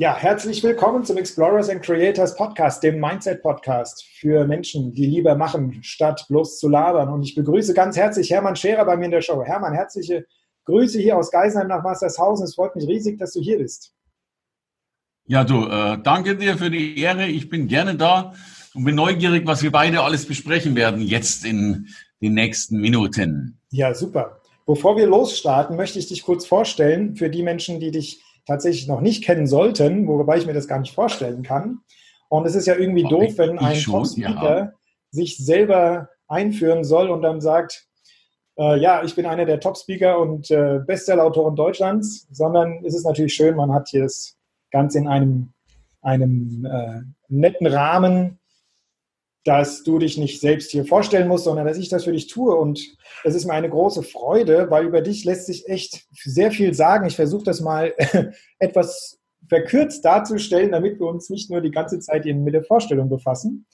Ja, herzlich willkommen zum Explorers and Creators Podcast, dem Mindset Podcast für Menschen, die lieber machen, statt bloß zu labern. Und ich begrüße ganz herzlich Hermann Scherer bei mir in der Show. Hermann, herzliche Grüße hier aus Geisenheim nach Mastershausen. Es freut mich riesig, dass du hier bist. Ja, du, äh, danke dir für die Ehre. Ich bin gerne da und bin neugierig, was wir beide alles besprechen werden jetzt in den nächsten Minuten. Ja, super. Bevor wir losstarten, möchte ich dich kurz vorstellen für die Menschen, die dich tatsächlich noch nicht kennen sollten, wobei ich mir das gar nicht vorstellen kann. Und es ist ja irgendwie doof, ich, wenn ein Top-Speaker ja. sich selber einführen soll und dann sagt, äh, ja, ich bin einer der Top-Speaker und äh, Bestseller-Autoren Deutschlands, sondern es ist natürlich schön, man hat hier das Ganze in einem, einem äh, netten Rahmen dass du dich nicht selbst hier vorstellen musst, sondern dass ich das für dich tue. Und es ist mir eine große Freude, weil über dich lässt sich echt sehr viel sagen. Ich versuche das mal etwas verkürzt darzustellen, damit wir uns nicht nur die ganze Zeit mit der Vorstellung befassen.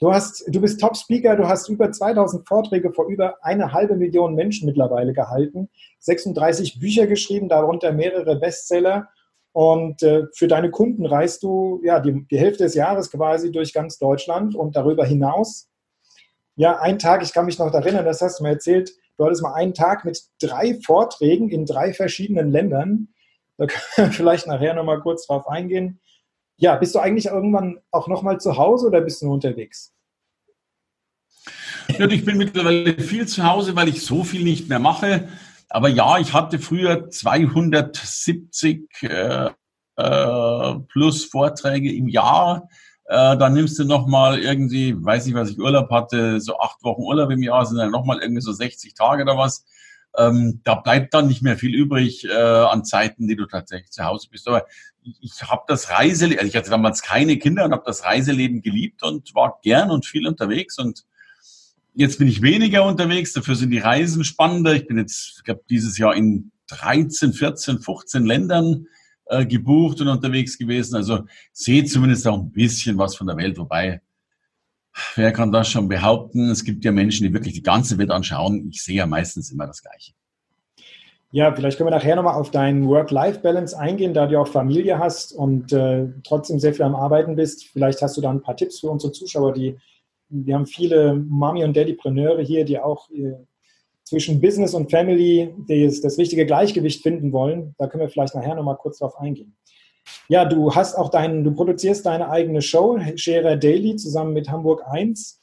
Du, hast, du bist Top-Speaker, du hast über 2000 Vorträge vor über eine halbe Million Menschen mittlerweile gehalten, 36 Bücher geschrieben, darunter mehrere Bestseller und äh, für deine Kunden reist du ja die, die Hälfte des Jahres quasi durch ganz Deutschland und darüber hinaus. Ja, ein Tag, ich kann mich noch erinnern, das hast du mir erzählt, du hattest mal einen Tag mit drei Vorträgen in drei verschiedenen Ländern. Da können wir vielleicht nachher nochmal kurz drauf eingehen. Ja, bist du eigentlich irgendwann auch nochmal zu Hause oder bist du nur unterwegs? Ich bin mittlerweile viel zu Hause, weil ich so viel nicht mehr mache. Aber ja, ich hatte früher 270 äh, äh, plus Vorträge im Jahr. Äh, dann nimmst du nochmal irgendwie, weiß nicht, was ich Urlaub hatte, so acht Wochen Urlaub im Jahr, sind dann nochmal irgendwie so 60 Tage oder was. Ähm, da bleibt dann nicht mehr viel übrig äh, an Zeiten, die du tatsächlich zu Hause bist. Aber ich, ich habe das Reiseleben, also ich hatte damals keine Kinder und habe das Reiseleben geliebt und war gern und viel unterwegs und Jetzt bin ich weniger unterwegs, dafür sind die Reisen spannender. Ich bin jetzt, ich glaube, dieses Jahr in 13, 14, 15 Ländern äh, gebucht und unterwegs gewesen. Also sehe zumindest auch ein bisschen was von der Welt, wobei wer kann das schon behaupten? Es gibt ja Menschen, die wirklich die ganze Welt anschauen. Ich sehe ja meistens immer das Gleiche. Ja, vielleicht können wir nachher nochmal auf deinen Work-Life-Balance eingehen, da du auch Familie hast und äh, trotzdem sehr viel am Arbeiten bist. Vielleicht hast du da ein paar Tipps für unsere Zuschauer, die wir haben viele Mami- und Daddypreneure hier, die auch äh, zwischen Business und Family das, das richtige Gleichgewicht finden wollen. Da können wir vielleicht nachher nochmal kurz drauf eingehen. Ja, du hast auch deinen, du produzierst deine eigene Show, Scherer Daily, zusammen mit Hamburg 1.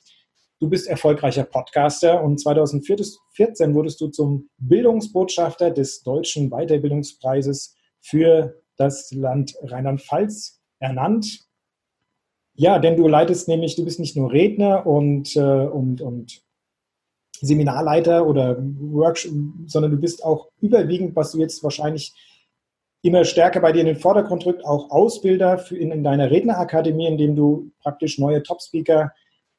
Du bist erfolgreicher Podcaster und 2014 wurdest du zum Bildungsbotschafter des Deutschen Weiterbildungspreises für das Land Rheinland-Pfalz ernannt. Ja, denn du leitest nämlich, du bist nicht nur Redner und, äh, und, und Seminarleiter oder Workshop, sondern du bist auch überwiegend, was du jetzt wahrscheinlich immer stärker bei dir in den Vordergrund rückt, auch Ausbilder für in, in deiner Rednerakademie, in dem du praktisch neue Top-Speaker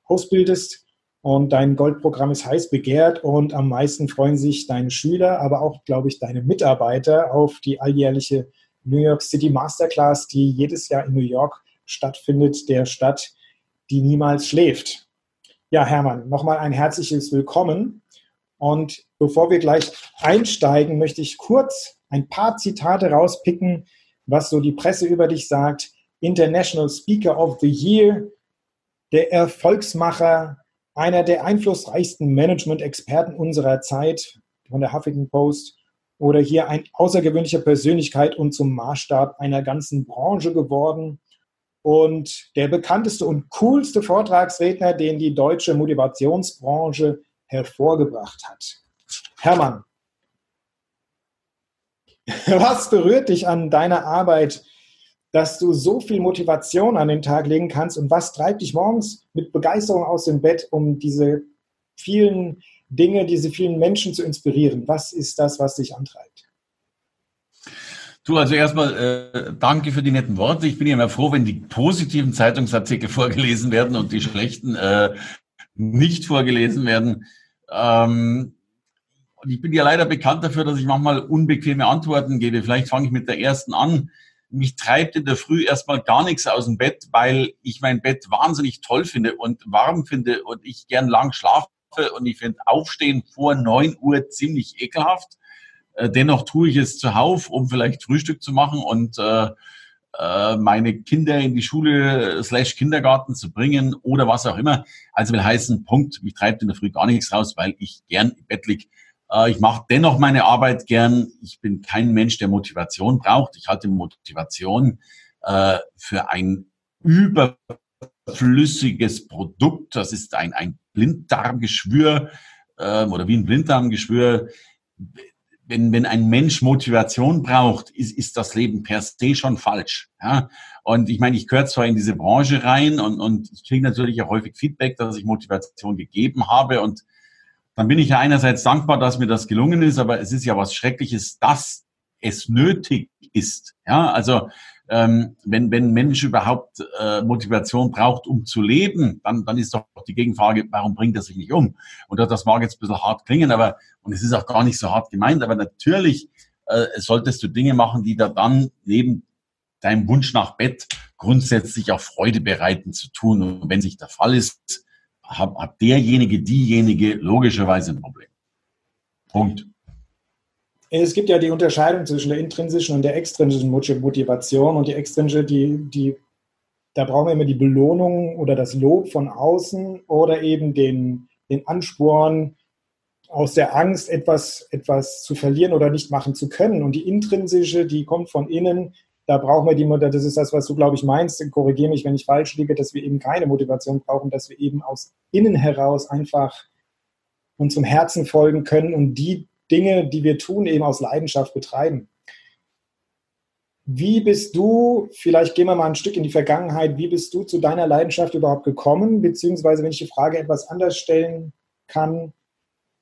ausbildest. Und dein Goldprogramm ist heiß begehrt und am meisten freuen sich deine Schüler, aber auch, glaube ich, deine Mitarbeiter auf die alljährliche New York City Masterclass, die jedes Jahr in New York stattfindet, der Stadt, die niemals schläft. Ja, Hermann, nochmal ein herzliches Willkommen. Und bevor wir gleich einsteigen, möchte ich kurz ein paar Zitate rauspicken, was so die Presse über dich sagt. International Speaker of the Year, der Erfolgsmacher, einer der einflussreichsten Management-Experten unserer Zeit von der Huffington Post oder hier ein außergewöhnlicher Persönlichkeit und zum Maßstab einer ganzen Branche geworden und der bekannteste und coolste Vortragsredner, den die deutsche Motivationsbranche hervorgebracht hat. Hermann, was berührt dich an deiner Arbeit, dass du so viel Motivation an den Tag legen kannst und was treibt dich morgens mit Begeisterung aus dem Bett, um diese vielen Dinge, diese vielen Menschen zu inspirieren? Was ist das, was dich antreibt? Du, also erstmal äh, danke für die netten Worte. Ich bin ja immer froh, wenn die positiven Zeitungsartikel vorgelesen werden und die schlechten äh, nicht vorgelesen werden. Ähm, und ich bin ja leider bekannt dafür, dass ich manchmal unbequeme Antworten gebe. Vielleicht fange ich mit der ersten an. Mich treibt in der Früh erstmal gar nichts aus dem Bett, weil ich mein Bett wahnsinnig toll finde und warm finde und ich gern lang schlafe und ich finde Aufstehen vor neun Uhr ziemlich ekelhaft. Äh, dennoch tue ich es zuhauf, um vielleicht Frühstück zu machen und äh, äh, meine Kinder in die Schule slash Kindergarten zu bringen oder was auch immer. Also will heißen, Punkt, mich treibt in der Früh gar nichts raus, weil ich gern im Bett lieg. Äh, ich mache dennoch meine Arbeit gern. Ich bin kein Mensch, der Motivation braucht. Ich halte Motivation äh, für ein überflüssiges Produkt. Das ist ein, ein Blinddarmgeschwür äh, oder wie ein Blinddarmgeschwür wenn, wenn ein Mensch Motivation braucht, ist, ist das Leben per se schon falsch. Ja? Und ich meine, ich gehöre zwar in diese Branche rein und, und ich kriege natürlich auch häufig Feedback, dass ich Motivation gegeben habe. Und dann bin ich ja einerseits dankbar, dass mir das gelungen ist, aber es ist ja was Schreckliches, dass es nötig ist. Ja, also ähm, wenn, wenn ein Mensch überhaupt äh, Motivation braucht, um zu leben, dann, dann ist doch die Gegenfrage, warum bringt er sich nicht um? Und das mag jetzt ein bisschen hart klingen, aber, und es ist auch gar nicht so hart gemeint, aber natürlich äh, solltest du Dinge machen, die da dann neben deinem Wunsch nach Bett grundsätzlich auch Freude bereiten zu tun. Und wenn sich der Fall ist, hat, hat derjenige, diejenige logischerweise ein Problem. Punkt. Es gibt ja die Unterscheidung zwischen der intrinsischen und der extrinsischen Motivation und die extrinsische, die, die, da brauchen wir immer die Belohnung oder das Lob von außen oder eben den, den Ansporn aus der Angst, etwas, etwas zu verlieren oder nicht machen zu können. Und die intrinsische, die kommt von innen, da brauchen wir die Mutter, das ist das, was du, glaube ich, meinst, korrigiere mich, wenn ich falsch liege, dass wir eben keine Motivation brauchen, dass wir eben aus innen heraus einfach unserem Herzen folgen können und die Dinge, die wir tun, eben aus Leidenschaft betreiben. Wie bist du, vielleicht gehen wir mal ein Stück in die Vergangenheit, wie bist du zu deiner Leidenschaft überhaupt gekommen? Beziehungsweise, wenn ich die Frage etwas anders stellen kann,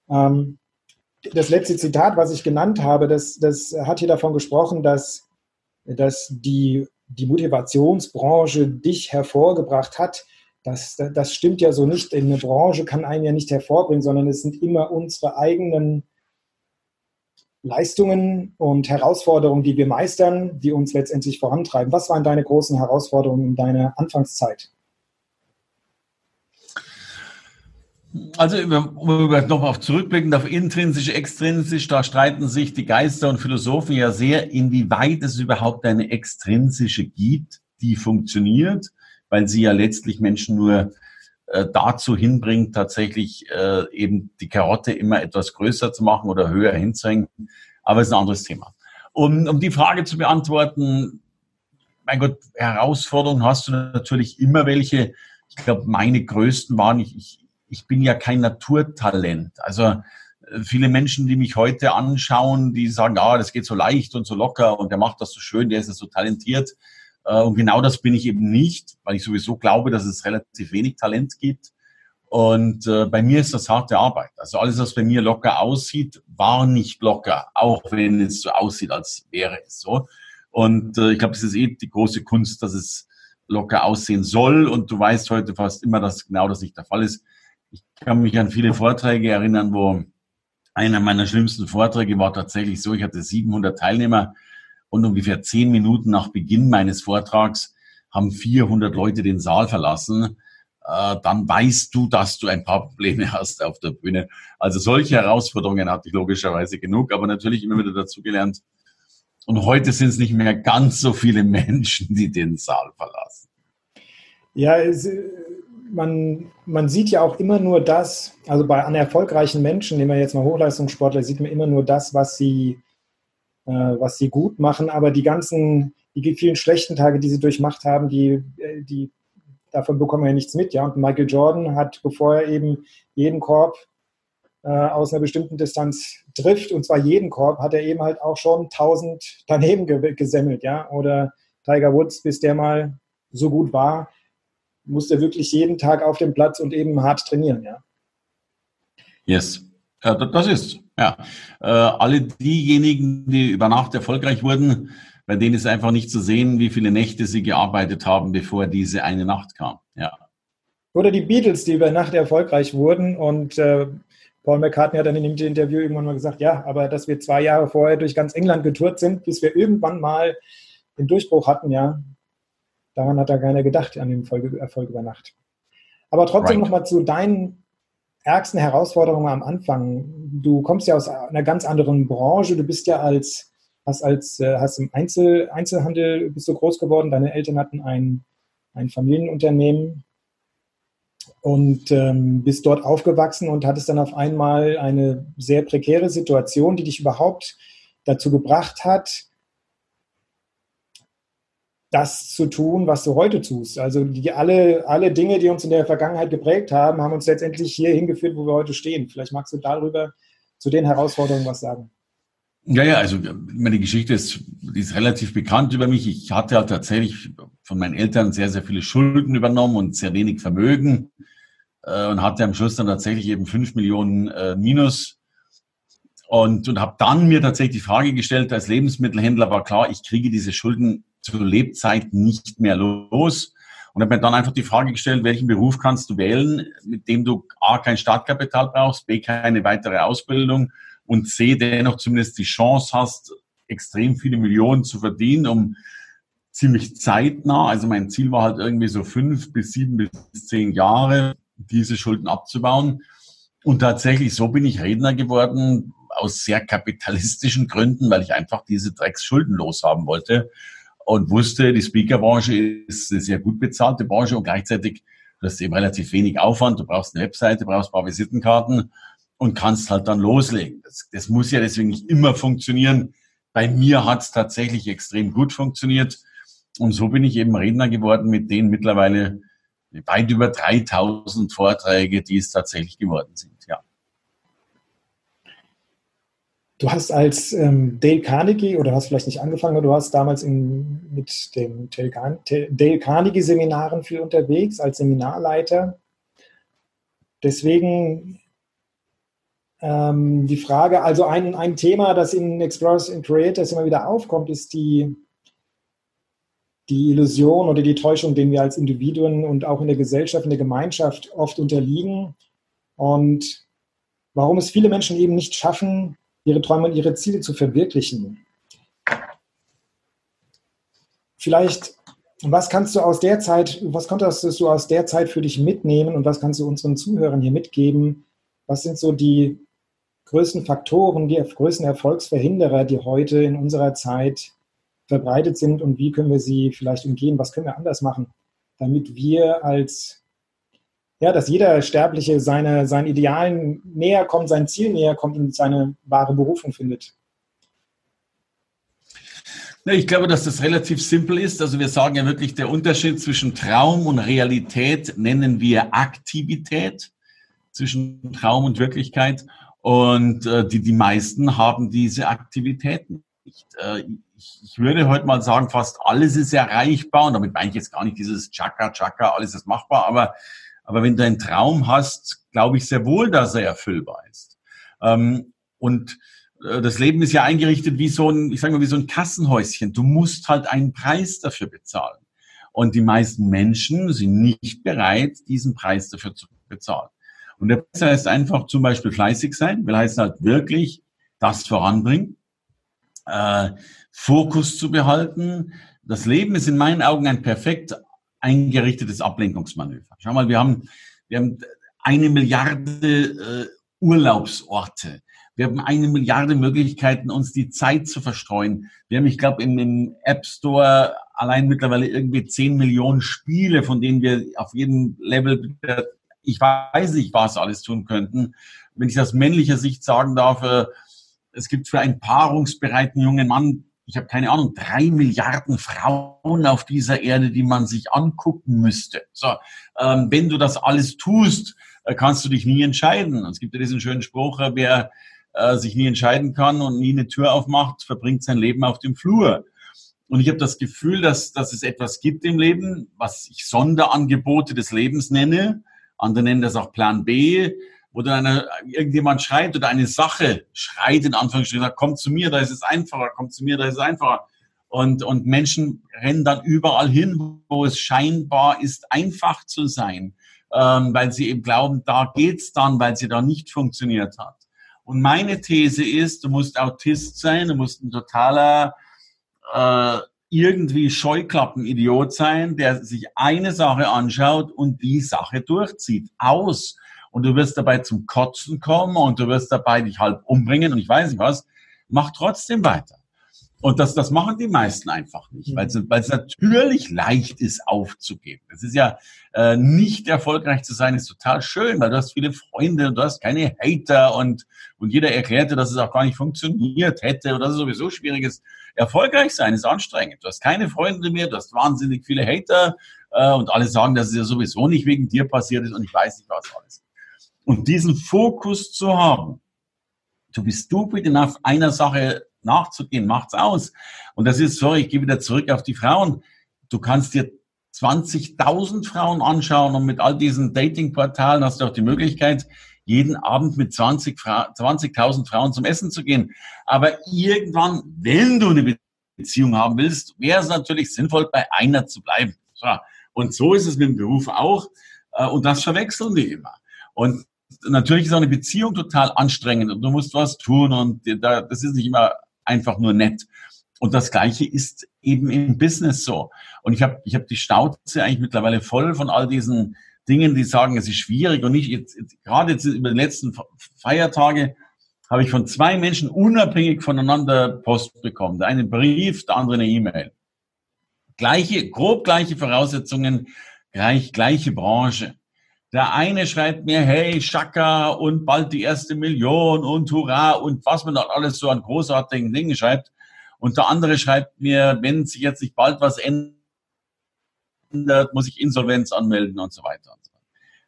ähm, das letzte Zitat, was ich genannt habe, das, das hat hier davon gesprochen, dass, dass die, die Motivationsbranche dich hervorgebracht hat. Das, das stimmt ja so nicht. Eine Branche kann einen ja nicht hervorbringen, sondern es sind immer unsere eigenen Leistungen und Herausforderungen, die wir meistern, die uns letztendlich vorantreiben. Was waren deine großen Herausforderungen in deiner Anfangszeit? Also, um noch auf zurückblickend auf intrinsisch, extrinsisch, da streiten sich die Geister und Philosophen ja sehr, inwieweit es überhaupt eine extrinsische gibt, die funktioniert, weil sie ja letztlich Menschen nur äh, dazu hinbringt, tatsächlich äh, eben die Karotte immer etwas größer zu machen oder höher hinzuhängen. Aber es ist ein anderes Thema. Um, um die Frage zu beantworten, mein Gott, Herausforderungen hast du natürlich immer welche. Ich glaube, meine größten waren, ich, ich, ich bin ja kein Naturtalent. Also äh, viele Menschen, die mich heute anschauen, die sagen, ah, das geht so leicht und so locker und der macht das so schön, der ist ja so talentiert. Äh, und genau das bin ich eben nicht, weil ich sowieso glaube, dass es relativ wenig Talent gibt. Und äh, bei mir ist das harte Arbeit. Also alles, was bei mir locker aussieht, war nicht locker, auch wenn es so aussieht, als wäre es so. Und äh, ich glaube, es ist eh die große Kunst, dass es locker aussehen soll. Und du weißt heute fast immer, dass genau das nicht der Fall ist. Ich kann mich an viele Vorträge erinnern, wo einer meiner schlimmsten Vorträge war tatsächlich so, ich hatte 700 Teilnehmer und ungefähr zehn Minuten nach Beginn meines Vortrags haben 400 Leute den Saal verlassen. Äh, dann weißt du, dass du ein paar Probleme hast auf der Bühne. Also solche Herausforderungen hatte ich logischerweise genug, aber natürlich immer wieder dazugelernt. Und heute sind es nicht mehr ganz so viele Menschen, die den Saal verlassen. Ja, es, man, man sieht ja auch immer nur das, also bei an erfolgreichen Menschen, nehmen wir jetzt mal Hochleistungssportler, sieht man immer nur das, was sie äh, was sie gut machen, aber die ganzen, die vielen schlechten Tage, die sie durchmacht haben, die, äh, die davon bekommen wir ja nichts mit. Ja? Und Michael Jordan hat, bevor er eben jeden Korb äh, aus einer bestimmten Distanz trifft, und zwar jeden Korb, hat er eben halt auch schon 1000 daneben ge gesemmelt. Ja? Oder Tiger Woods, bis der mal so gut war, musste wirklich jeden Tag auf dem Platz und eben hart trainieren. Ja? Yes, ja, das ist Ja, äh, alle diejenigen, die über Nacht erfolgreich wurden, bei denen ist einfach nicht zu sehen, wie viele Nächte sie gearbeitet haben, bevor diese eine Nacht kam. Ja. Oder die Beatles, die über Nacht erfolgreich wurden und äh, Paul McCartney hat dann in dem Interview irgendwann mal gesagt, ja, aber dass wir zwei Jahre vorher durch ganz England getourt sind, bis wir irgendwann mal den Durchbruch hatten, ja, daran hat da keiner gedacht, an den Erfolg über Nacht. Aber trotzdem right. nochmal zu deinen ärgsten Herausforderungen am Anfang. Du kommst ja aus einer ganz anderen Branche. Du bist ja als, hast als, äh, hast im Einzel, Einzelhandel bist du groß geworden. Deine Eltern hatten ein, ein Familienunternehmen und ähm, bist dort aufgewachsen und hattest dann auf einmal eine sehr prekäre Situation, die dich überhaupt dazu gebracht hat, das zu tun, was du heute tust. Also die, alle, alle Dinge, die uns in der Vergangenheit geprägt haben, haben uns letztendlich hier hingeführt, wo wir heute stehen. Vielleicht magst du darüber zu den Herausforderungen was sagen. Ja, ja, also meine Geschichte ist, ist relativ bekannt über mich. Ich hatte halt tatsächlich von meinen Eltern sehr, sehr viele Schulden übernommen und sehr wenig Vermögen äh, und hatte am Schluss dann tatsächlich eben fünf Millionen äh, Minus und, und habe dann mir tatsächlich die Frage gestellt, als Lebensmittelhändler war klar, ich kriege diese Schulden zur Lebzeit nicht mehr los. Und habe mir dann einfach die Frage gestellt, welchen Beruf kannst du wählen, mit dem du A, kein Startkapital brauchst, B, keine weitere Ausbildung und C, dennoch zumindest die Chance hast, extrem viele Millionen zu verdienen, um ziemlich zeitnah, also mein Ziel war halt irgendwie so fünf bis sieben bis zehn Jahre, diese Schulden abzubauen. Und tatsächlich, so bin ich Redner geworden, aus sehr kapitalistischen Gründen, weil ich einfach diese Drecksschulden loshaben wollte und wusste, die Speakerbranche ist eine sehr gut bezahlte Branche und gleichzeitig du hast eben relativ wenig Aufwand. Du brauchst eine Webseite, brauchst ein paar Visitenkarten und kannst halt dann loslegen. Das, das muss ja deswegen nicht immer funktionieren. Bei mir hat es tatsächlich extrem gut funktioniert. Und so bin ich eben Redner geworden, mit denen mittlerweile weit über 3000 Vorträge, die es tatsächlich geworden sind. Ja. Du hast als ähm, Dale Carnegie, oder hast vielleicht nicht angefangen, aber du hast damals in, mit den Dale Carnegie-Seminaren viel unterwegs als Seminarleiter. Deswegen ähm, die Frage, also ein, ein Thema, das in Explorers and Creators immer wieder aufkommt, ist die, die Illusion oder die Täuschung, denen wir als Individuen und auch in der Gesellschaft, in der Gemeinschaft oft unterliegen. Und warum es viele Menschen eben nicht schaffen, ihre Träume und ihre Ziele zu verwirklichen. Vielleicht, was kannst du aus der Zeit, was konntest du aus der Zeit für dich mitnehmen und was kannst du unseren Zuhörern hier mitgeben? Was sind so die größten Faktoren, die größten Erfolgsverhinderer, die heute in unserer Zeit verbreitet sind und wie können wir sie vielleicht umgehen? Was können wir anders machen, damit wir als ja, dass jeder Sterbliche seine, seinen Idealen näher kommt, sein Ziel näher kommt und seine wahre Berufung findet. Ich glaube, dass das relativ simpel ist. Also wir sagen ja wirklich, der Unterschied zwischen Traum und Realität nennen wir Aktivität, zwischen Traum und Wirklichkeit. Und äh, die, die meisten haben diese Aktivitäten nicht. Äh, ich, ich würde heute mal sagen, fast alles ist erreichbar. Und damit meine ich jetzt gar nicht dieses Chaka, Chaka, alles ist machbar. Aber aber wenn du einen Traum hast, glaube ich sehr wohl, dass er erfüllbar ist. Ähm, und äh, das Leben ist ja eingerichtet wie so ein, ich sage mal, wie so ein Kassenhäuschen. Du musst halt einen Preis dafür bezahlen. Und die meisten Menschen sind nicht bereit, diesen Preis dafür zu bezahlen. Und der Preis heißt einfach zum Beispiel fleißig sein, will heißt halt wirklich das voranbringen, äh, Fokus zu behalten. Das Leben ist in meinen Augen ein perfekt eingerichtetes Ablenkungsmanöver. Schau mal, wir haben, wir haben eine Milliarde äh, Urlaubsorte. Wir haben eine Milliarde Möglichkeiten, uns die Zeit zu verstreuen. Wir haben, ich glaube, im, im App Store allein mittlerweile irgendwie zehn Millionen Spiele, von denen wir auf jedem Level, ich weiß nicht, was alles tun könnten. Wenn ich aus männlicher Sicht sagen darf, äh, es gibt für einen paarungsbereiten jungen Mann ich habe keine Ahnung, drei Milliarden Frauen auf dieser Erde, die man sich angucken müsste. So, ähm, wenn du das alles tust, äh, kannst du dich nie entscheiden. Es gibt ja diesen schönen Spruch, äh, wer äh, sich nie entscheiden kann und nie eine Tür aufmacht, verbringt sein Leben auf dem Flur. Und ich habe das Gefühl, dass, dass es etwas gibt im Leben, was ich Sonderangebote des Lebens nenne. Andere nennen das auch Plan B. wo dann irgendjemand schreit oder eine Sache schreit, in Anführungsstrichen, sagt, komm zu mir, da ist es einfacher, komm zu mir, da ist es einfacher. Und, und Menschen rennen dann überall hin, wo es scheinbar ist, einfach zu sein, ähm, weil sie eben glauben, da geht's dann, weil sie da nicht funktioniert hat. Und meine These ist, du musst Autist sein, du musst ein totaler äh, irgendwie Scheuklappenidiot sein, der sich eine Sache anschaut und die Sache durchzieht. Aus. Und du wirst dabei zum Kotzen kommen und du wirst dabei dich halb umbringen und ich weiß nicht was. Mach trotzdem weiter. Und das, das machen die meisten einfach nicht, weil es, mhm. weil es natürlich leicht ist, aufzugeben. Es ist ja äh, nicht erfolgreich zu sein, ist total schön, weil du hast viele Freunde und du hast keine Hater und, und jeder erklärte, dass es auch gar nicht funktioniert hätte oder dass es sowieso schwierig ist. Erfolgreich sein ist anstrengend. Du hast keine Freunde mehr, du hast wahnsinnig viele Hater äh, und alle sagen, dass es ja sowieso nicht wegen dir passiert ist und ich weiß nicht was alles. Und diesen Fokus zu haben, du bist stupid enough, einer Sache nachzugehen, macht's aus. Und das ist, sorry, ich gehe wieder zurück auf die Frauen. Du kannst dir 20.000 Frauen anschauen und mit all diesen Datingportalen hast du auch die Möglichkeit, jeden Abend mit 20 20.000 Frauen zum Essen zu gehen. Aber irgendwann, wenn du eine Beziehung haben willst, wäre es natürlich sinnvoll, bei einer zu bleiben. So. Und so ist es mit dem Beruf auch. Äh, und das verwechseln wir immer. Und natürlich ist auch eine Beziehung total anstrengend und du musst was tun und das ist nicht immer einfach nur nett. Und das Gleiche ist eben im Business so. Und ich habe ich hab die Stauze eigentlich mittlerweile voll von all diesen Dingen, die sagen, es ist schwierig und nicht jetzt, jetzt gerade jetzt über die letzten Feiertage habe ich von zwei Menschen unabhängig voneinander Post bekommen. Der eine Brief, der andere eine E-Mail. Gleiche, grob gleiche Voraussetzungen, gleich, gleiche Branche. Der eine schreibt mir, hey, Shaka und bald die erste Million und Hurra und was man da alles so an großartigen Dingen schreibt. Und der andere schreibt mir, wenn sich jetzt nicht bald was ändert, muss ich Insolvenz anmelden und so weiter.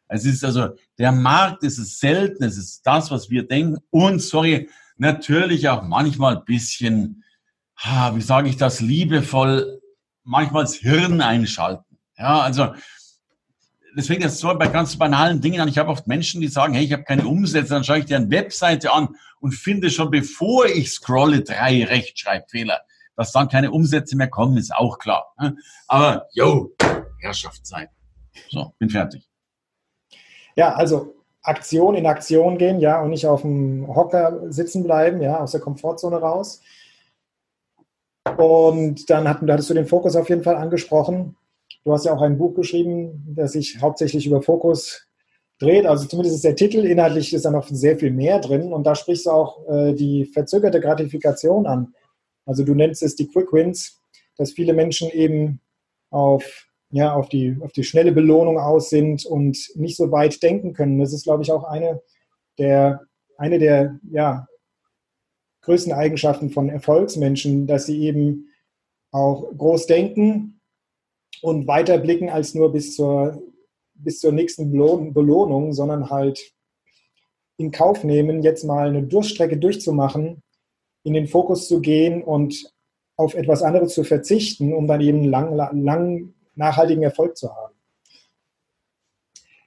Es ist also, der Markt ist es selten, es ist das, was wir denken. Und, sorry, natürlich auch manchmal ein bisschen, wie sage ich das, liebevoll, manchmal das Hirn einschalten. Ja, also, deswegen ist es so bei ganz banalen Dingen an. Ich habe oft Menschen, die sagen, hey, ich habe keine Umsätze, dann schaue ich dir eine Webseite an und finde schon, bevor ich scrolle, drei Rechtschreibfehler. Dass dann keine Umsätze mehr kommen, ist auch klar. Ne? Aber, yo, Herrschaftszeit. So, bin fertig. Ja, also Aktion in Aktion gehen, ja, und nicht auf dem Hocker sitzen bleiben, ja, aus der Komfortzone raus. Und dann hattest du den Fokus auf jeden Fall angesprochen. Du hast ja auch ein Buch geschrieben, das sich hauptsächlich über Fokus dreht. Also zumindest ist der Titel, inhaltlich ist da noch sehr viel mehr drin. Und da sprichst du auch äh, die verzögerte Gratifikation an. Also du nennst es die Quick Wins, dass viele Menschen eben auf, ja, auf, die, auf die schnelle Belohnung aus sind und nicht so weit denken können. Das ist, glaube ich, auch eine der, eine der ja, größten Eigenschaften von Erfolgsmenschen, dass sie eben auch groß denken, und weiter blicken als nur bis zur, bis zur nächsten Belohnung, sondern halt in Kauf nehmen, jetzt mal eine Durststrecke durchzumachen, in den Fokus zu gehen und auf etwas anderes zu verzichten, um dann eben lang, lang nachhaltigen Erfolg zu haben.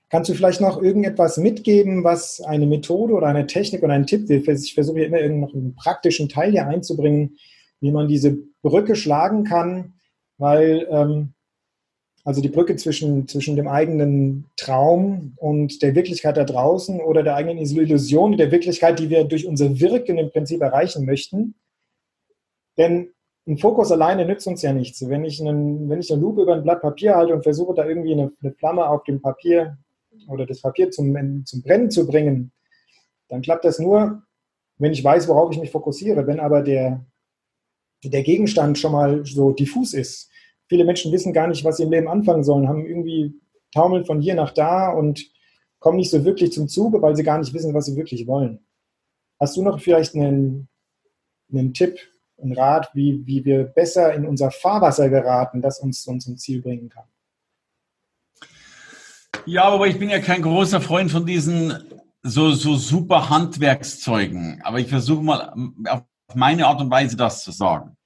Kannst du vielleicht noch irgendetwas mitgeben, was eine Methode oder eine Technik oder ein Tipp? Ich versuche immer noch einen praktischen Teil hier einzubringen, wie man diese Brücke schlagen kann, weil ähm, also die Brücke zwischen, zwischen dem eigenen Traum und der Wirklichkeit da draußen oder der eigenen Illusion, der Wirklichkeit, die wir durch unser Wirken im Prinzip erreichen möchten. Denn ein Fokus alleine nützt uns ja nichts. Wenn ich, einen, wenn ich eine Lupe über ein Blatt Papier halte und versuche, da irgendwie eine, eine Flamme auf dem Papier oder das Papier zum, zum Brennen zu bringen, dann klappt das nur, wenn ich weiß, worauf ich mich fokussiere. Wenn aber der, der Gegenstand schon mal so diffus ist, viele Menschen wissen gar nicht, was sie im Leben anfangen sollen, haben irgendwie taumeln von hier nach da und kommen nicht so wirklich zum Zuge, weil sie gar nicht wissen, was sie wirklich wollen. Hast du noch vielleicht einen, einen Tipp, einen Rat, wie, wie wir besser in unser Fahrwasser geraten, das uns, uns zum Ziel bringen kann? Ja, aber ich bin ja kein großer Freund von diesen so, so super Handwerkszeugen. Aber ich versuche mal auf meine Art und Weise das zu sagen.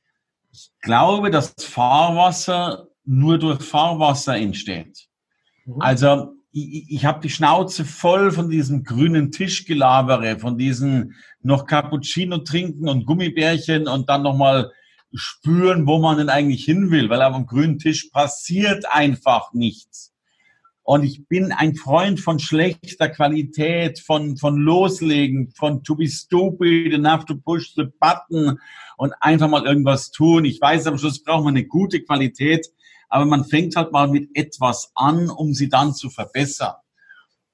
Ich glaube, dass Fahrwasser nur durch Fahrwasser entsteht. Mhm. Also ich, ich habe die Schnauze voll von diesem grünen Tischgelabere, von diesen noch Cappuccino trinken und Gummibärchen und dann nochmal spüren, wo man denn eigentlich hin will, weil auf dem grünen Tisch passiert einfach nichts. Und ich bin ein Freund von schlechter Qualität, von, von Loslegen, von to be stupid, enough to push the button und einfach mal irgendwas tun. Ich weiß, am Schluss braucht man eine gute Qualität, aber man fängt halt mal mit etwas an, um sie dann zu verbessern.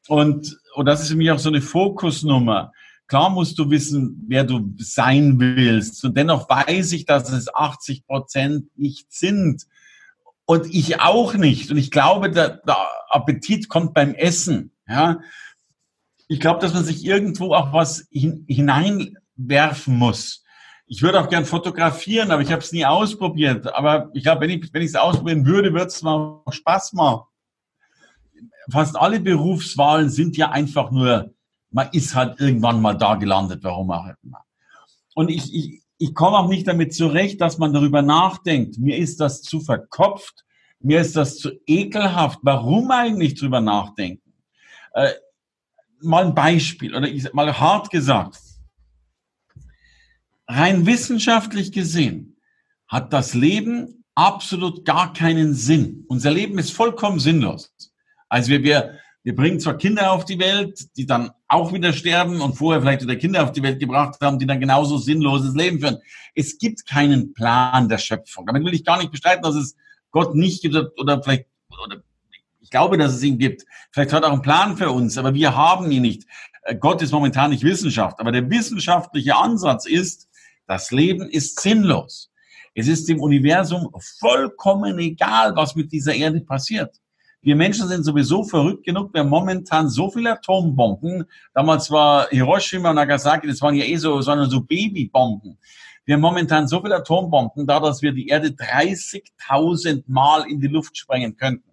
Und, und das ist für mich auch so eine Fokusnummer. Klar musst du wissen, wer du sein willst. Und dennoch weiß ich, dass es 80 Prozent nicht sind. Und ich auch nicht. Und ich glaube, der, der Appetit kommt beim Essen. Ja. Ich glaube, dass man sich irgendwo auch was hin, hineinwerfen muss. Ich würde auch gern fotografieren, aber ich habe es nie ausprobiert. Aber ich glaube, wenn ich wenn es ausprobieren würde, würde es mal Spaß machen. Fast alle Berufswahlen sind ja einfach nur, man ist halt irgendwann mal da gelandet, warum auch immer. Und ich, ich, ich komme auch nicht damit zurecht, dass man darüber nachdenkt. Mir ist das zu verkopft, mir ist das zu ekelhaft. Warum eigentlich drüber nachdenken? Äh, mal ein Beispiel, oder ich mal hart gesagt rein wissenschaftlich gesehen hat das Leben absolut gar keinen Sinn. Unser Leben ist vollkommen sinnlos. Also wir, wir, wir bringen zwar Kinder auf die Welt, die dann auch wieder sterben und vorher vielleicht wieder Kinder auf die Welt gebracht haben, die dann genauso sinnloses Leben führen. Es gibt keinen Plan der Schöpfung. Damit will ich gar nicht bestreiten, dass es Gott nicht gibt oder vielleicht, oder ich glaube, dass es ihn gibt. Vielleicht hat er auch einen Plan für uns, aber wir haben ihn nicht. Äh, Gott ist momentan nicht Wissenschaft, aber der wissenschaftliche Ansatz ist, das Leben ist sinnlos. Es ist dem Universum vollkommen egal, was mit dieser Erde passiert. Wir Menschen sind sowieso verrückt genug. Wir haben momentan so viele Atombomben. Damals war Hiroshima und Nagasaki, das waren ja eh so, sondern so Babybomben. Wir haben momentan so viele Atombomben, da dass wir die Erde 30.000 Mal in die Luft sprengen könnten.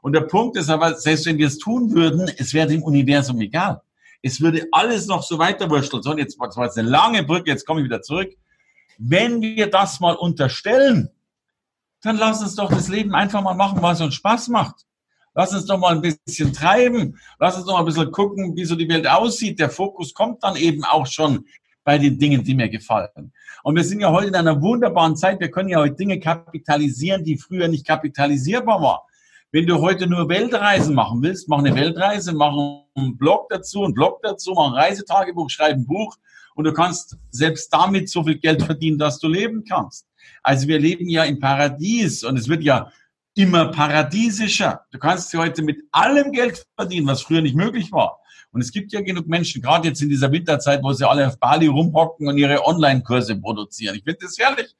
Und der Punkt ist aber, selbst wenn wir es tun würden, es wäre dem Universum egal es würde alles noch so weiterwurschteln. So, und jetzt, das war jetzt eine lange Brücke, jetzt komme ich wieder zurück. Wenn wir das mal unterstellen, dann lass uns doch das Leben einfach mal machen, was uns Spaß macht. Lass uns doch mal ein bisschen treiben. Lass uns doch mal ein bisschen gucken, wie so die Welt aussieht. Der Fokus kommt dann eben auch schon bei den Dingen, die mir gefallen. Und wir sind ja heute in einer wunderbaren Zeit. Wir können ja heute Dinge kapitalisieren, die früher nicht kapitalisierbar waren. Wenn du heute nur Weltreisen machen willst, mach eine Weltreise, mach einen Blog dazu, einen Blog dazu, mach ein Reisetagebuch, schreib ein Buch und du kannst selbst damit so viel Geld verdienen, dass du leben kannst. Also wir leben ja im Paradies und es wird ja immer paradiesischer. Du kannst heute mit allem Geld verdienen, was früher nicht möglich war. Und es gibt ja genug Menschen, gerade jetzt in dieser Winterzeit, wo sie alle auf Bali rumhocken und ihre Online-Kurse produzieren. Ich finde das herrlich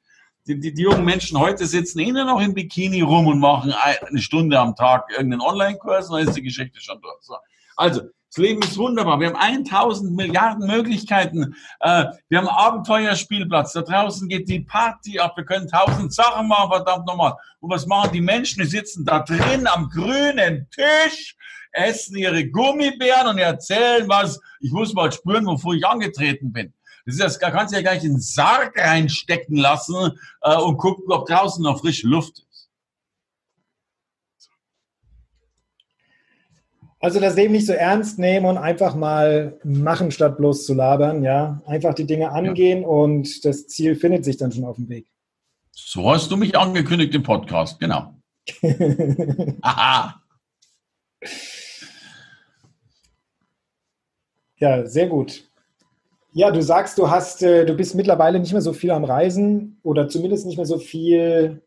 die, die, die jungen Menschen heute sitzen nur noch im Bikini rum und machen eine Stunde am Tag irgendeinen Online-Kurs und dann ist die Geschichte schon durch. So. Also, das Leben ist wunderbar. Wir haben 1000 Milliarden Möglichkeiten. Äh, wir haben einen Abenteuerspielplatz. Da draußen geht die Party ab. Wir können tausend Sachen machen, verdammt nochmal. Und was machen die Menschen? Die sitzen da drin am grünen Tisch, essen ihre Gummibären und erzählen was. Ich muss mal spüren, wofür ich angetreten bin. Das ist das, da kannst du ja gleich in den Sarg reinstecken lassen äh, und gucken, ob draußen noch frische Luft ist. Also das Leben nicht so ernst nehmen und einfach mal machen, statt bloß zu labern, ja. Einfach die Dinge angehen ja. und das Ziel findet sich dann schon auf dem Weg. So hast du mich angekündigt im Podcast, genau. Aha. Ja, sehr gut. Ja, du sagst, du hast, äh, du bist mittlerweile nicht mehr so viel am Reisen oder zumindest nicht mehr so viel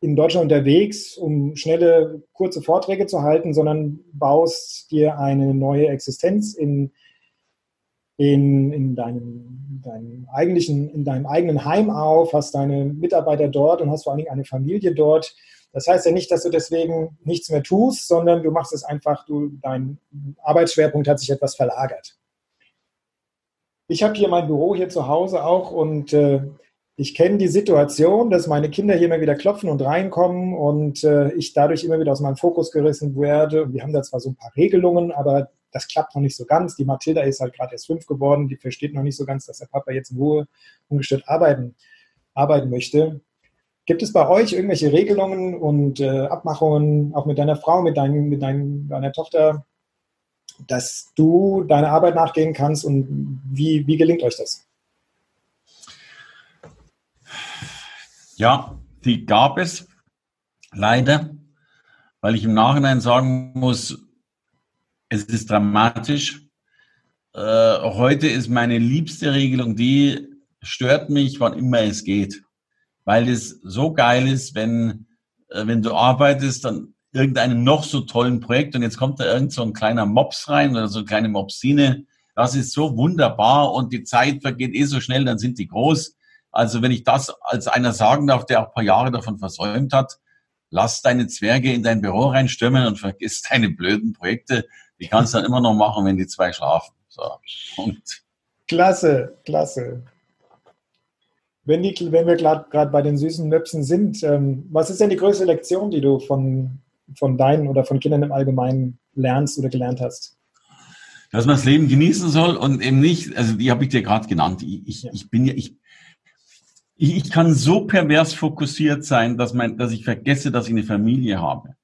in Deutschland unterwegs, um schnelle, kurze Vorträge zu halten, sondern baust dir eine neue Existenz in, in, in, deinem, deinem eigentlichen, in deinem eigenen Heim auf, hast deine Mitarbeiter dort und hast vor allen Dingen eine Familie dort. Das heißt ja nicht, dass du deswegen nichts mehr tust, sondern du machst es einfach, du, dein Arbeitsschwerpunkt hat sich etwas verlagert. Ich habe hier mein Büro hier zu Hause auch und äh, ich kenne die Situation, dass meine Kinder hier immer wieder klopfen und reinkommen und äh, ich dadurch immer wieder aus meinem Fokus gerissen werde. Wir haben da zwar so ein paar Regelungen, aber das klappt noch nicht so ganz. Die Mathilda ist halt gerade erst fünf geworden, die versteht noch nicht so ganz, dass der Papa jetzt in Ruhe ungestört arbeiten, arbeiten möchte. Gibt es bei euch irgendwelche Regelungen und äh, Abmachungen, auch mit deiner Frau, mit, dein, mit dein, deiner Tochter, dass du deiner Arbeit nachgehen kannst und wie, wie gelingt euch das? Ja, die gab es leider, weil ich im Nachhinein sagen muss, es ist dramatisch. Äh, heute ist meine liebste Regelung die, stört mich, wann immer es geht. Weil es so geil ist, wenn, äh, wenn du arbeitest, dann irgendeinem noch so tollen Projekt und jetzt kommt da irgend so ein kleiner Mops rein oder so eine kleine Mopsine. Das ist so wunderbar und die Zeit vergeht eh so schnell, dann sind die groß. Also wenn ich das als einer sagen darf, der auch ein paar Jahre davon versäumt hat, lass deine Zwerge in dein Büro reinstürmen und vergiss deine blöden Projekte. Die kannst du dann immer noch machen, wenn die zwei schlafen. So, Punkt. Klasse, klasse. Wenn, die, wenn wir gerade bei den süßen Möpsen sind, ähm, was ist denn die größte Lektion, die du von, von deinen oder von Kindern im Allgemeinen lernst oder gelernt hast? Dass man das Leben genießen soll und eben nicht, also die habe ich dir gerade genannt. Ich, ich, ja. ich bin ja, ich, ich, ich kann so pervers fokussiert sein, dass, mein, dass ich vergesse, dass ich eine Familie habe.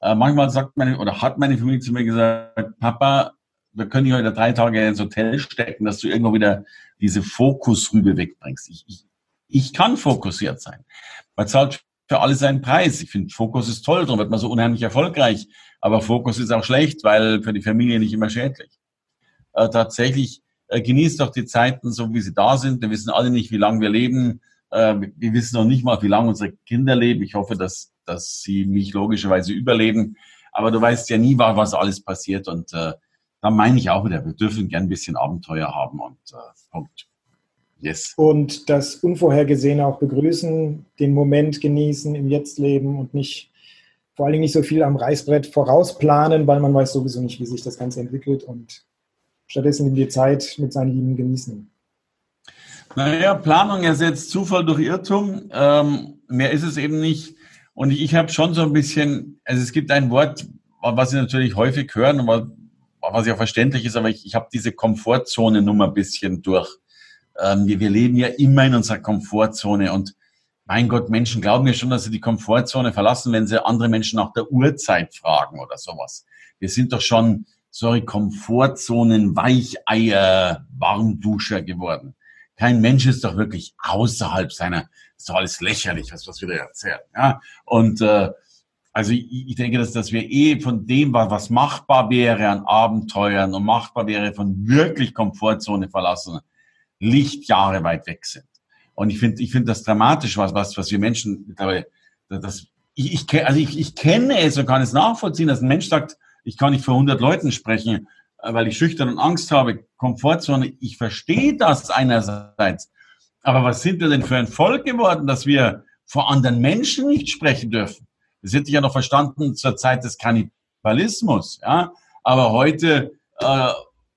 Äh, manchmal sagt meine oder hat meine Familie zu mir gesagt, Papa, wir können dich heute drei Tage ins Hotel stecken, dass du irgendwo wieder diese Fokusrübe wegbringst. Ich, ich, ich kann fokussiert sein. Man zahlt für alles seinen Preis. Ich finde, Fokus ist toll, darum wird man so unheimlich erfolgreich. Aber Fokus ist auch schlecht, weil für die Familie nicht immer schädlich. Äh, tatsächlich äh, genießt doch die Zeiten so, wie sie da sind. Wir wissen alle nicht, wie lange wir leben. Äh, wir wissen noch nicht mal, wie lange unsere Kinder leben. Ich hoffe, dass, dass sie mich logischerweise überleben. Aber du weißt ja nie, was alles passiert. Und äh, da meine ich auch wieder, wir dürfen gern ein bisschen Abenteuer haben und äh, Punkt. Yes. Und das Unvorhergesehene auch begrüßen, den Moment genießen, im Jetzt leben und nicht vor allen Dingen nicht so viel am Reißbrett vorausplanen, weil man weiß sowieso nicht, wie sich das Ganze entwickelt und stattdessen die Zeit mit seinen Lieben genießen. Naja, Planung ersetzt Zufall durch Irrtum. Ähm, mehr ist es eben nicht. Und ich, ich habe schon so ein bisschen, also es gibt ein Wort, was Sie natürlich häufig hören, was ja verständlich ist, aber ich, ich habe diese Komfortzone-Nummer ein bisschen durch. Ähm, wir, wir leben ja immer in unserer Komfortzone und mein Gott, Menschen glauben ja schon, dass sie die Komfortzone verlassen, wenn sie andere Menschen nach der Uhrzeit fragen oder sowas. Wir sind doch schon, sorry, Komfortzonen, Weicheier, Warmduscher geworden. Kein Mensch ist doch wirklich außerhalb seiner, ist doch alles lächerlich, was, was wir da erzählen. Ja? Und äh, also ich, ich denke, dass, dass wir eh von dem, was machbar wäre an Abenteuern und machbar wäre von wirklich Komfortzone verlassen, Lichtjahre weit weg sind. Und ich finde, ich finde das dramatisch, was, was, was wir Menschen mittlerweile, das, ich, ich, also ich, ich kenne es und kann es nachvollziehen, dass ein Mensch sagt, ich kann nicht vor 100 Leuten sprechen, weil ich schüchtern und Angst habe, Komfortzone. Ich verstehe das einerseits. Aber was sind wir denn für ein Volk geworden, dass wir vor anderen Menschen nicht sprechen dürfen? Das hätte ich ja noch verstanden zur Zeit des Kannibalismus, ja. Aber heute, äh,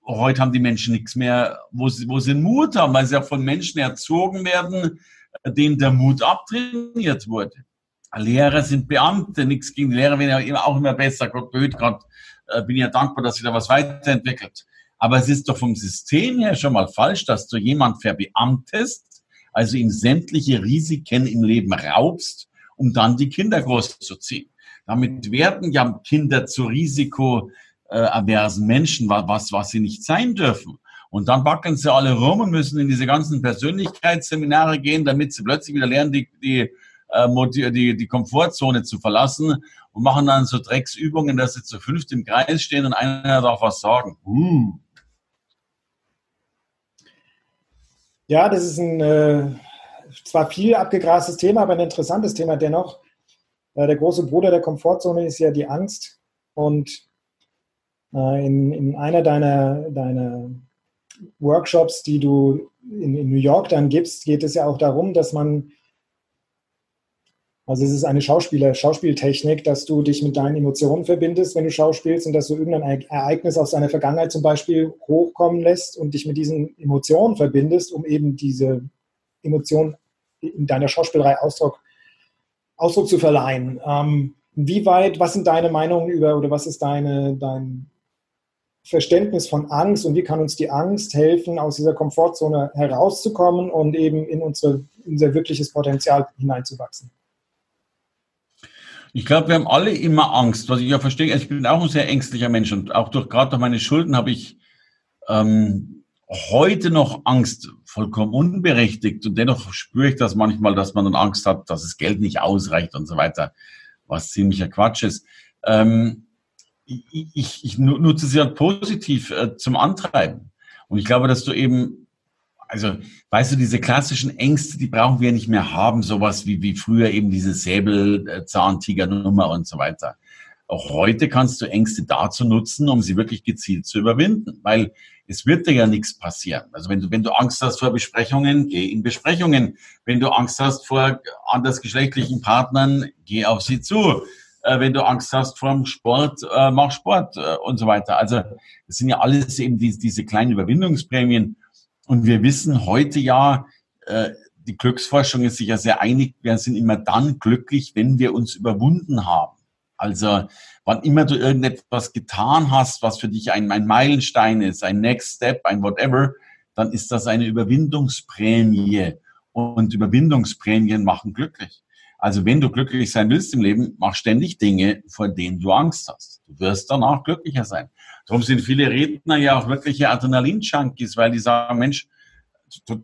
heute haben die Menschen nichts mehr, wo sie, wo sie Mut haben, weil sie ja von Menschen erzogen werden, denen der Mut abtrainiert wurde. Lehrer sind Beamte, nichts gegen die Lehrer werden ja auch immer besser. Gott behüt äh, bin ja dankbar, dass sich da was weiterentwickelt. Aber es ist doch vom System her schon mal falsch, dass du jemand verbeamtest, also ihm sämtliche Risiken im Leben raubst, um dann die Kinder großzuziehen. Damit werden ja Kinder zu risikoaversen Menschen, was, was sie nicht sein dürfen. Und dann backen sie alle rum und müssen in diese ganzen Persönlichkeitsseminare gehen, damit sie plötzlich wieder lernen, die, die, äh, die, die Komfortzone zu verlassen und machen dann so Drecksübungen, dass sie zu fünft im Kreis stehen und einer darf was sagen. Uh. Ja, das ist ein äh, zwar viel abgegrastes Thema, aber ein interessantes Thema dennoch. Äh, der große Bruder der Komfortzone ist ja die Angst. Und äh, in, in einer deiner, deiner Workshops, die du in, in New York dann gibst, geht es ja auch darum, dass man also es ist eine Schauspieler, Schauspieltechnik, dass du dich mit deinen Emotionen verbindest, wenn du schauspielst und dass du irgendein Ereignis aus deiner Vergangenheit zum Beispiel hochkommen lässt und dich mit diesen Emotionen verbindest, um eben diese Emotionen in deiner Schauspielerei Ausdruck, Ausdruck zu verleihen. Ähm, wie weit, was sind deine Meinungen über oder was ist deine, dein Verständnis von Angst und wie kann uns die Angst helfen, aus dieser Komfortzone herauszukommen und eben in, unsere, in unser wirkliches Potenzial hineinzuwachsen? Ich glaube, wir haben alle immer Angst, was ich ja verstehe. Ich bin auch ein sehr ängstlicher Mensch und auch durch gerade durch meine Schulden habe ich ähm, heute noch Angst, vollkommen unberechtigt. Und dennoch spüre ich das manchmal, dass man dann Angst hat, dass das Geld nicht ausreicht und so weiter, was ziemlicher Quatsch ist. Ähm, ich, ich, ich nutze sie halt positiv äh, zum Antreiben. Und ich glaube, dass du eben also, weißt du, diese klassischen Ängste, die brauchen wir nicht mehr haben, sowas wie, wie früher eben diese Säbelzahntiger-Nummer und so weiter. Auch heute kannst du Ängste dazu nutzen, um sie wirklich gezielt zu überwinden, weil es wird dir ja nichts passieren. Also wenn du, wenn du Angst hast vor Besprechungen, geh in Besprechungen. Wenn du Angst hast vor andersgeschlechtlichen Partnern, geh auf sie zu. Äh, wenn du Angst hast vor dem Sport, äh, mach Sport äh, und so weiter. Also das sind ja alles eben die, diese kleinen Überwindungsprämien. Und wir wissen heute ja, äh, die Glücksforschung ist sich ja sehr einig, wir sind immer dann glücklich, wenn wir uns überwunden haben. Also wann immer du irgendetwas getan hast, was für dich ein, ein Meilenstein ist, ein Next Step, ein whatever, dann ist das eine Überwindungsprämie. Und Überwindungsprämien machen glücklich. Also wenn du glücklich sein willst im Leben, mach ständig Dinge, vor denen du Angst hast. Du wirst danach glücklicher sein. Darum sind viele Redner ja auch wirkliche Adrenalin-Junkies, weil die sagen, Mensch,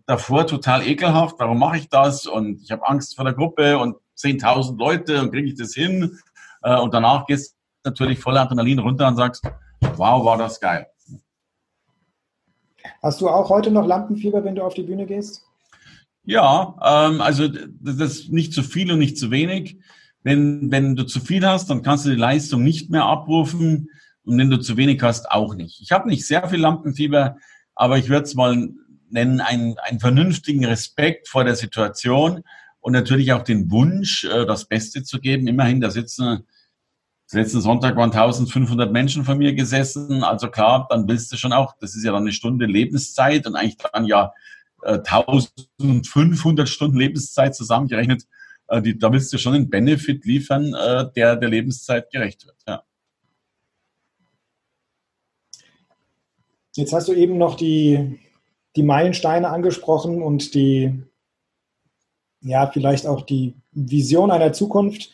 davor total ekelhaft, warum mache ich das? Und ich habe Angst vor der Gruppe und 10.000 Leute und kriege ich das hin? Äh, und danach gehst du natürlich voller Adrenalin runter und sagst, wow, war das geil. Hast du auch heute noch Lampenfieber, wenn du auf die Bühne gehst? Ja, ähm, also das ist nicht zu viel und nicht zu wenig. Wenn, wenn du zu viel hast, dann kannst du die Leistung nicht mehr abrufen. Und wenn du zu wenig hast, auch nicht. Ich habe nicht sehr viel Lampenfieber, aber ich würde es mal nennen, einen, einen vernünftigen Respekt vor der Situation und natürlich auch den Wunsch, äh, das Beste zu geben. Immerhin, da sitzen, letzten Sonntag waren 1500 Menschen von mir gesessen. Also klar, dann willst du schon auch, das ist ja dann eine Stunde Lebenszeit und eigentlich dann ja 1500 äh, Stunden Lebenszeit zusammengerechnet. Äh, die, da willst du schon einen Benefit liefern, der der Lebenszeit gerecht wird. Ja. Jetzt hast du eben noch die, die Meilensteine angesprochen und die, ja, vielleicht auch die Vision einer Zukunft.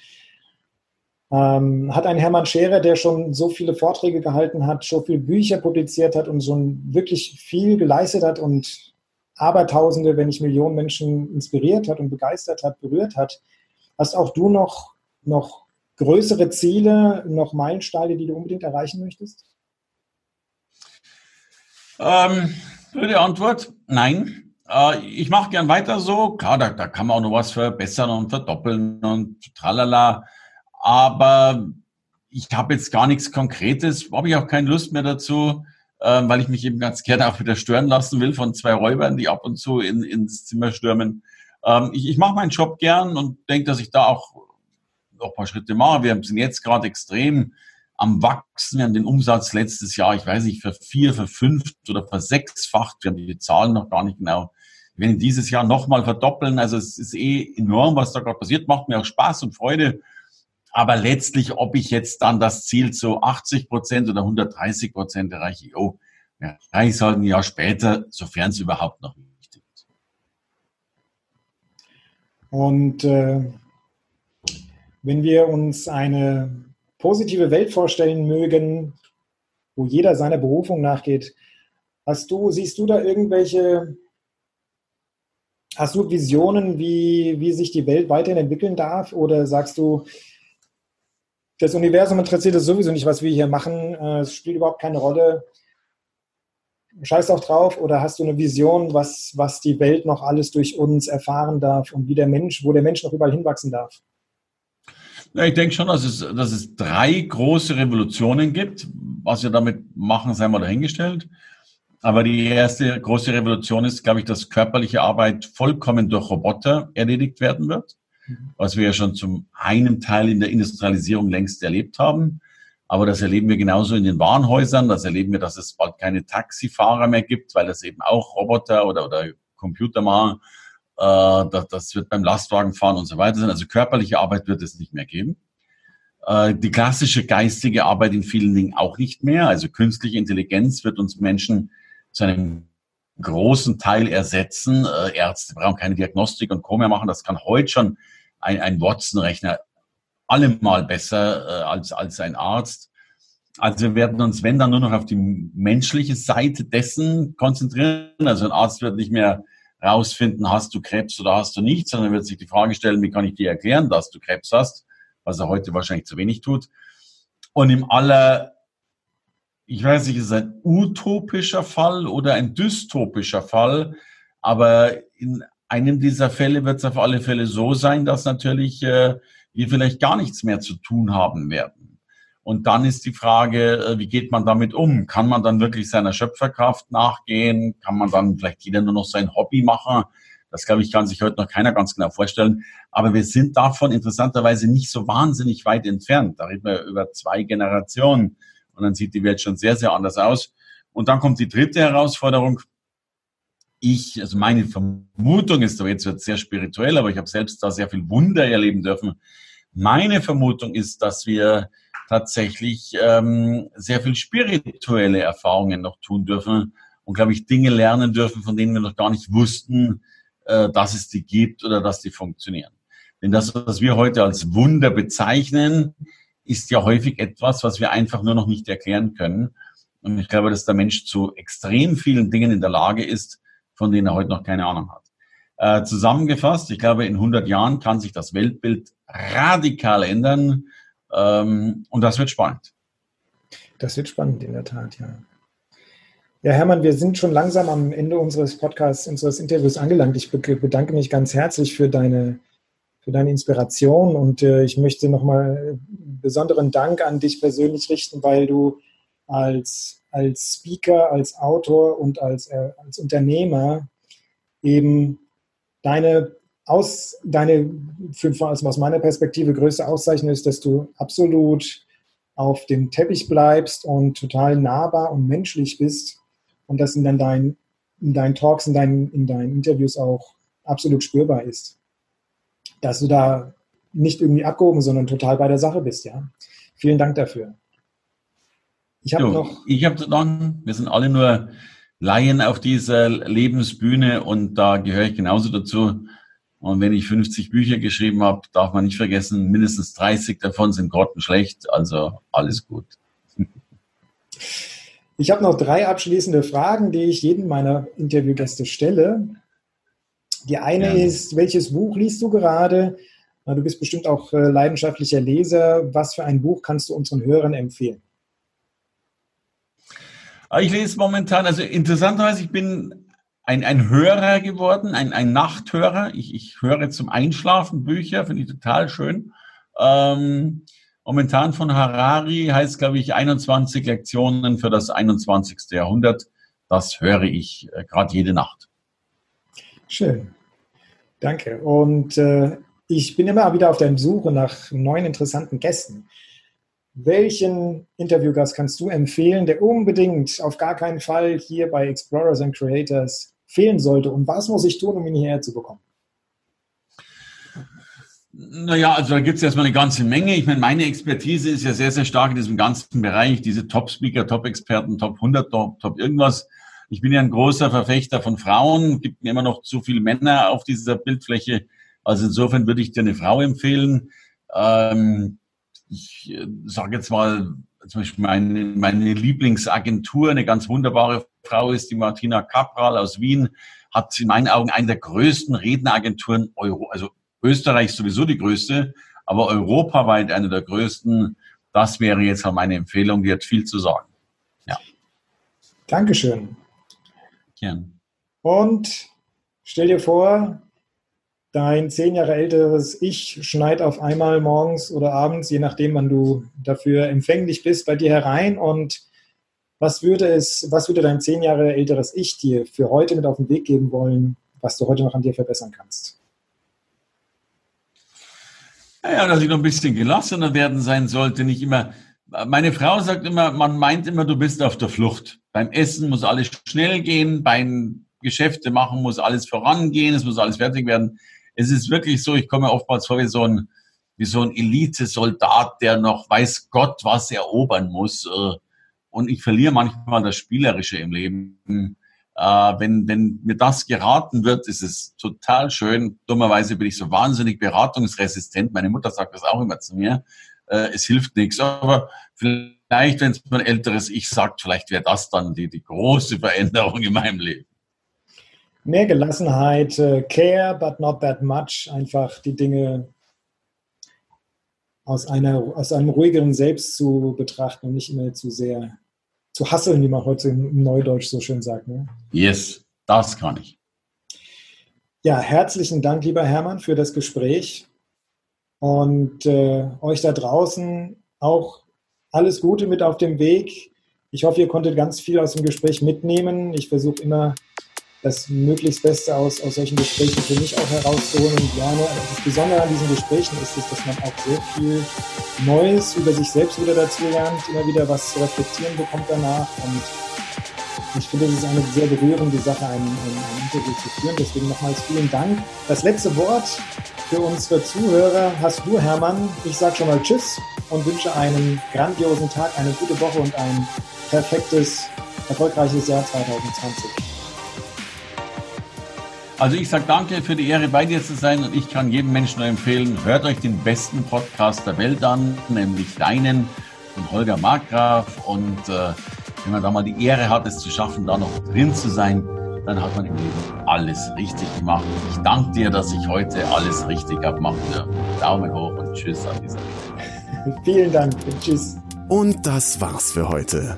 Ähm, hat ein Hermann Scherer, der schon so viele Vorträge gehalten hat, so viele Bücher publiziert hat und so wirklich viel geleistet hat und Abertausende, wenn nicht Millionen Menschen inspiriert hat und begeistert hat, berührt hat. Hast auch du noch, noch größere Ziele, noch Meilensteine, die du unbedingt erreichen möchtest? Ähm, die Antwort, nein. Äh, ich mache gern weiter so. Klar, da, da kann man auch noch was verbessern und verdoppeln und tralala. Aber ich habe jetzt gar nichts Konkretes, habe ich auch keine Lust mehr dazu, äh, weil ich mich eben ganz gerne auch wieder stören lassen will von zwei Räubern, die ab und zu in, ins Zimmer stürmen. Ähm, ich ich mache meinen Job gern und denke, dass ich da auch noch ein paar Schritte mache. Wir sind jetzt gerade extrem am Wachsen. Wir haben den Umsatz letztes Jahr, ich weiß nicht, für vier, für fünf oder für sechsfacht. Wir haben die Zahlen noch gar nicht genau. Wir werden dieses Jahr nochmal verdoppeln. Also es ist eh enorm, was da gerade passiert. Macht mir auch Spaß und Freude. Aber letztlich, ob ich jetzt dann das Ziel zu 80 Prozent oder 130 Prozent erreiche, oh, ja, ich halt ein Jahr später, sofern es überhaupt noch wichtig ist. Und äh, wenn wir uns eine positive Welt vorstellen mögen, wo jeder seiner Berufung nachgeht. Hast du, siehst du da irgendwelche, hast du Visionen, wie, wie sich die Welt weiterhin entwickeln darf? Oder sagst du, das Universum interessiert es sowieso nicht, was wir hier machen, äh, es spielt überhaupt keine Rolle. Scheiß auch drauf oder hast du eine Vision, was, was die Welt noch alles durch uns erfahren darf und wie der Mensch, wo der Mensch noch überall hinwachsen darf? Ja, ich denke schon, dass es, dass es drei große Revolutionen gibt. Was wir damit machen, sei mal dahingestellt. Aber die erste große Revolution ist, glaube ich, dass körperliche Arbeit vollkommen durch Roboter erledigt werden wird. Was wir ja schon zum einen Teil in der Industrialisierung längst erlebt haben. Aber das erleben wir genauso in den Warenhäusern. Das erleben wir, dass es bald keine Taxifahrer mehr gibt, weil das eben auch Roboter oder, oder Computer machen. Äh, das, das wird beim Lastwagenfahren und so weiter sein. Also körperliche Arbeit wird es nicht mehr geben. Äh, die klassische geistige Arbeit in vielen Dingen auch nicht mehr. Also künstliche Intelligenz wird uns Menschen zu einem großen Teil ersetzen. Äh, Ärzte brauchen keine Diagnostik und Co. mehr machen. Das kann heute schon ein, ein Watson-Rechner. allemal besser als, als ein Arzt. Also wir werden uns, wenn dann nur noch auf die menschliche Seite dessen konzentrieren. Also ein Arzt wird nicht mehr rausfinden, hast du Krebs oder hast du nicht, sondern wird sich die Frage stellen, wie kann ich dir erklären, dass du Krebs hast, was er heute wahrscheinlich zu wenig tut. Und im aller, ich weiß nicht, ist es ein utopischer Fall oder ein dystopischer Fall, aber in einem dieser Fälle wird es auf alle Fälle so sein, dass natürlich äh, wir vielleicht gar nichts mehr zu tun haben werden. Und dann ist die Frage, äh, wie geht man damit um? Kann man dann wirklich seiner Schöpferkraft nachgehen? Kann man dann vielleicht jeder nur noch sein Hobby machen? Das, glaube ich, kann sich heute noch keiner ganz genau vorstellen. Aber wir sind davon interessanterweise nicht so wahnsinnig weit entfernt. Da reden wir über zwei Generationen. Und dann sieht die Welt schon sehr, sehr anders aus. Und dann kommt die dritte Herausforderung. Ich, also meine Vermutung ist, aber jetzt wird es sehr spirituell, aber ich habe selbst da sehr viel Wunder erleben dürfen. Meine Vermutung ist, dass wir tatsächlich ähm, sehr viel spirituelle Erfahrungen noch tun dürfen und, glaube ich, Dinge lernen dürfen, von denen wir noch gar nicht wussten, äh, dass es die gibt oder dass die funktionieren. Denn das, was wir heute als Wunder bezeichnen, ist ja häufig etwas, was wir einfach nur noch nicht erklären können. Und ich glaube, dass der Mensch zu extrem vielen Dingen in der Lage ist, von denen er heute noch keine Ahnung hat. Äh, zusammengefasst, ich glaube, in 100 Jahren kann sich das Weltbild radikal ändern. Ähm, und das wird spannend. Das wird spannend, in der Tat, ja. Ja, Hermann, wir sind schon langsam am Ende unseres Podcasts, unseres Interviews angelangt. Ich bedanke mich ganz herzlich für deine, für deine Inspiration und äh, ich möchte nochmal besonderen Dank an dich persönlich richten, weil du als, als Speaker, als Autor und als, äh, als Unternehmer eben deine aus, deine, also aus meiner Perspektive, größte Auszeichnung ist, dass du absolut auf dem Teppich bleibst und total nahbar und menschlich bist und das in, dein, in deinen Talks, in deinen, in deinen Interviews auch absolut spürbar ist. Dass du da nicht irgendwie abgehoben, sondern total bei der Sache bist, ja. Vielen Dank dafür. Ich habe noch. Ich habe zu danken. Wir sind alle nur Laien auf dieser Lebensbühne und da gehöre ich genauso dazu. Und wenn ich 50 Bücher geschrieben habe, darf man nicht vergessen, mindestens 30 davon sind grottenschlecht. Also alles gut. Ich habe noch drei abschließende Fragen, die ich jedem meiner Interviewgäste stelle. Die eine ja. ist, welches Buch liest du gerade? Du bist bestimmt auch äh, leidenschaftlicher Leser. Was für ein Buch kannst du unseren Hörern empfehlen? Ich lese momentan, also interessanterweise, ich bin ein, ein Hörer geworden, ein, ein Nachthörer. Ich, ich höre zum Einschlafen Bücher, finde ich total schön. Ähm, momentan von Harari heißt, glaube ich, 21 Lektionen für das 21. Jahrhundert. Das höre ich äh, gerade jede Nacht. Schön. Danke. Und äh, ich bin immer wieder auf der Suche nach neuen interessanten Gästen. Welchen Interviewgast kannst du empfehlen, der unbedingt auf gar keinen Fall hier bei Explorers and Creators fehlen sollte? Und was muss ich tun, um ihn hierher zu bekommen? Naja, also da gibt es erstmal eine ganze Menge. Ich meine, meine Expertise ist ja sehr, sehr stark in diesem ganzen Bereich, diese Top-Speaker, Top-Experten, Top 100, Top, Top irgendwas. Ich bin ja ein großer Verfechter von Frauen, gibt mir immer noch zu viele Männer auf dieser Bildfläche. Also insofern würde ich dir eine Frau empfehlen. Ähm, ich äh, sage jetzt mal, zum Beispiel meine, meine Lieblingsagentur, eine ganz wunderbare Frau ist die Martina Capral aus Wien, hat in meinen Augen eine der größten Redneragenturen Euro, also Österreich sowieso die größte, aber europaweit eine der größten. Das wäre jetzt meine Empfehlung, die hat viel zu sagen. Ja. Dankeschön. Gern. Und stell dir vor, dein zehn Jahre älteres Ich schneit auf einmal morgens oder abends, je nachdem, wann du dafür empfänglich bist, bei dir herein und was würde es, was würde dein zehn Jahre älteres Ich dir für heute mit auf den Weg geben wollen, was du heute noch an dir verbessern kannst? Naja, dass ich noch ein bisschen gelassener werden sein sollte, nicht immer. Meine Frau sagt immer, man meint immer, du bist auf der Flucht. Beim Essen muss alles schnell gehen, beim Geschäfte machen muss alles vorangehen, es muss alles fertig werden es ist wirklich so, ich komme oftmals vor wie so ein, wie so ein Elite-Soldat, der noch weiß Gott was erobern muss. Äh, und ich verliere manchmal das Spielerische im Leben. Äh, wenn, wenn mir das geraten wird, ist es total schön. Dummerweise bin ich so wahnsinnig beratungsresistent. Meine Mutter sagt das auch immer zu mir. Äh, es hilft nichts. Aber vielleicht, wenn es mein älteres Ich sagt, vielleicht wäre das dann die, die große Veränderung in meinem Leben. Mehr Gelassenheit, äh, care, but not that much. Einfach die Dinge aus, einer, aus einem ruhigeren Selbst zu betrachten und nicht immer zu sehr zu hasseln, wie man heute im Neudeutsch so schön sagt. Ne? Yes, das kann ich. Ja, herzlichen Dank, lieber Hermann, für das Gespräch. Und äh, euch da draußen auch alles Gute mit auf dem Weg. Ich hoffe, ihr konntet ganz viel aus dem Gespräch mitnehmen. Ich versuche immer das möglichst Beste aus, aus solchen Gesprächen für mich auch herauszuholen und lerne. Das Besondere an diesen Gesprächen ist es, dass man auch sehr viel Neues über sich selbst wieder dazu lernt, immer wieder was zu reflektieren bekommt danach. Und ich finde, es ist eine sehr berührende Sache, ein, ein, ein Interview zu führen. Deswegen nochmals vielen Dank. Das letzte Wort für unsere Zuhörer hast du, Hermann. Ich sage schon mal Tschüss und wünsche einen grandiosen Tag, eine gute Woche und ein perfektes, erfolgreiches Jahr 2020. Also ich sage danke für die Ehre, bei dir zu sein und ich kann jedem Menschen nur empfehlen, hört euch den besten Podcast der Welt an, nämlich deinen von Holger Markgraf und äh, wenn man da mal die Ehre hat, es zu schaffen, da noch drin zu sein, dann hat man im Leben alles richtig gemacht. Ich danke dir, dass ich heute alles richtig habe machen dürfen. Daumen hoch und Tschüss an dieser Stelle. Vielen Dank. Tschüss. Und das war's für heute.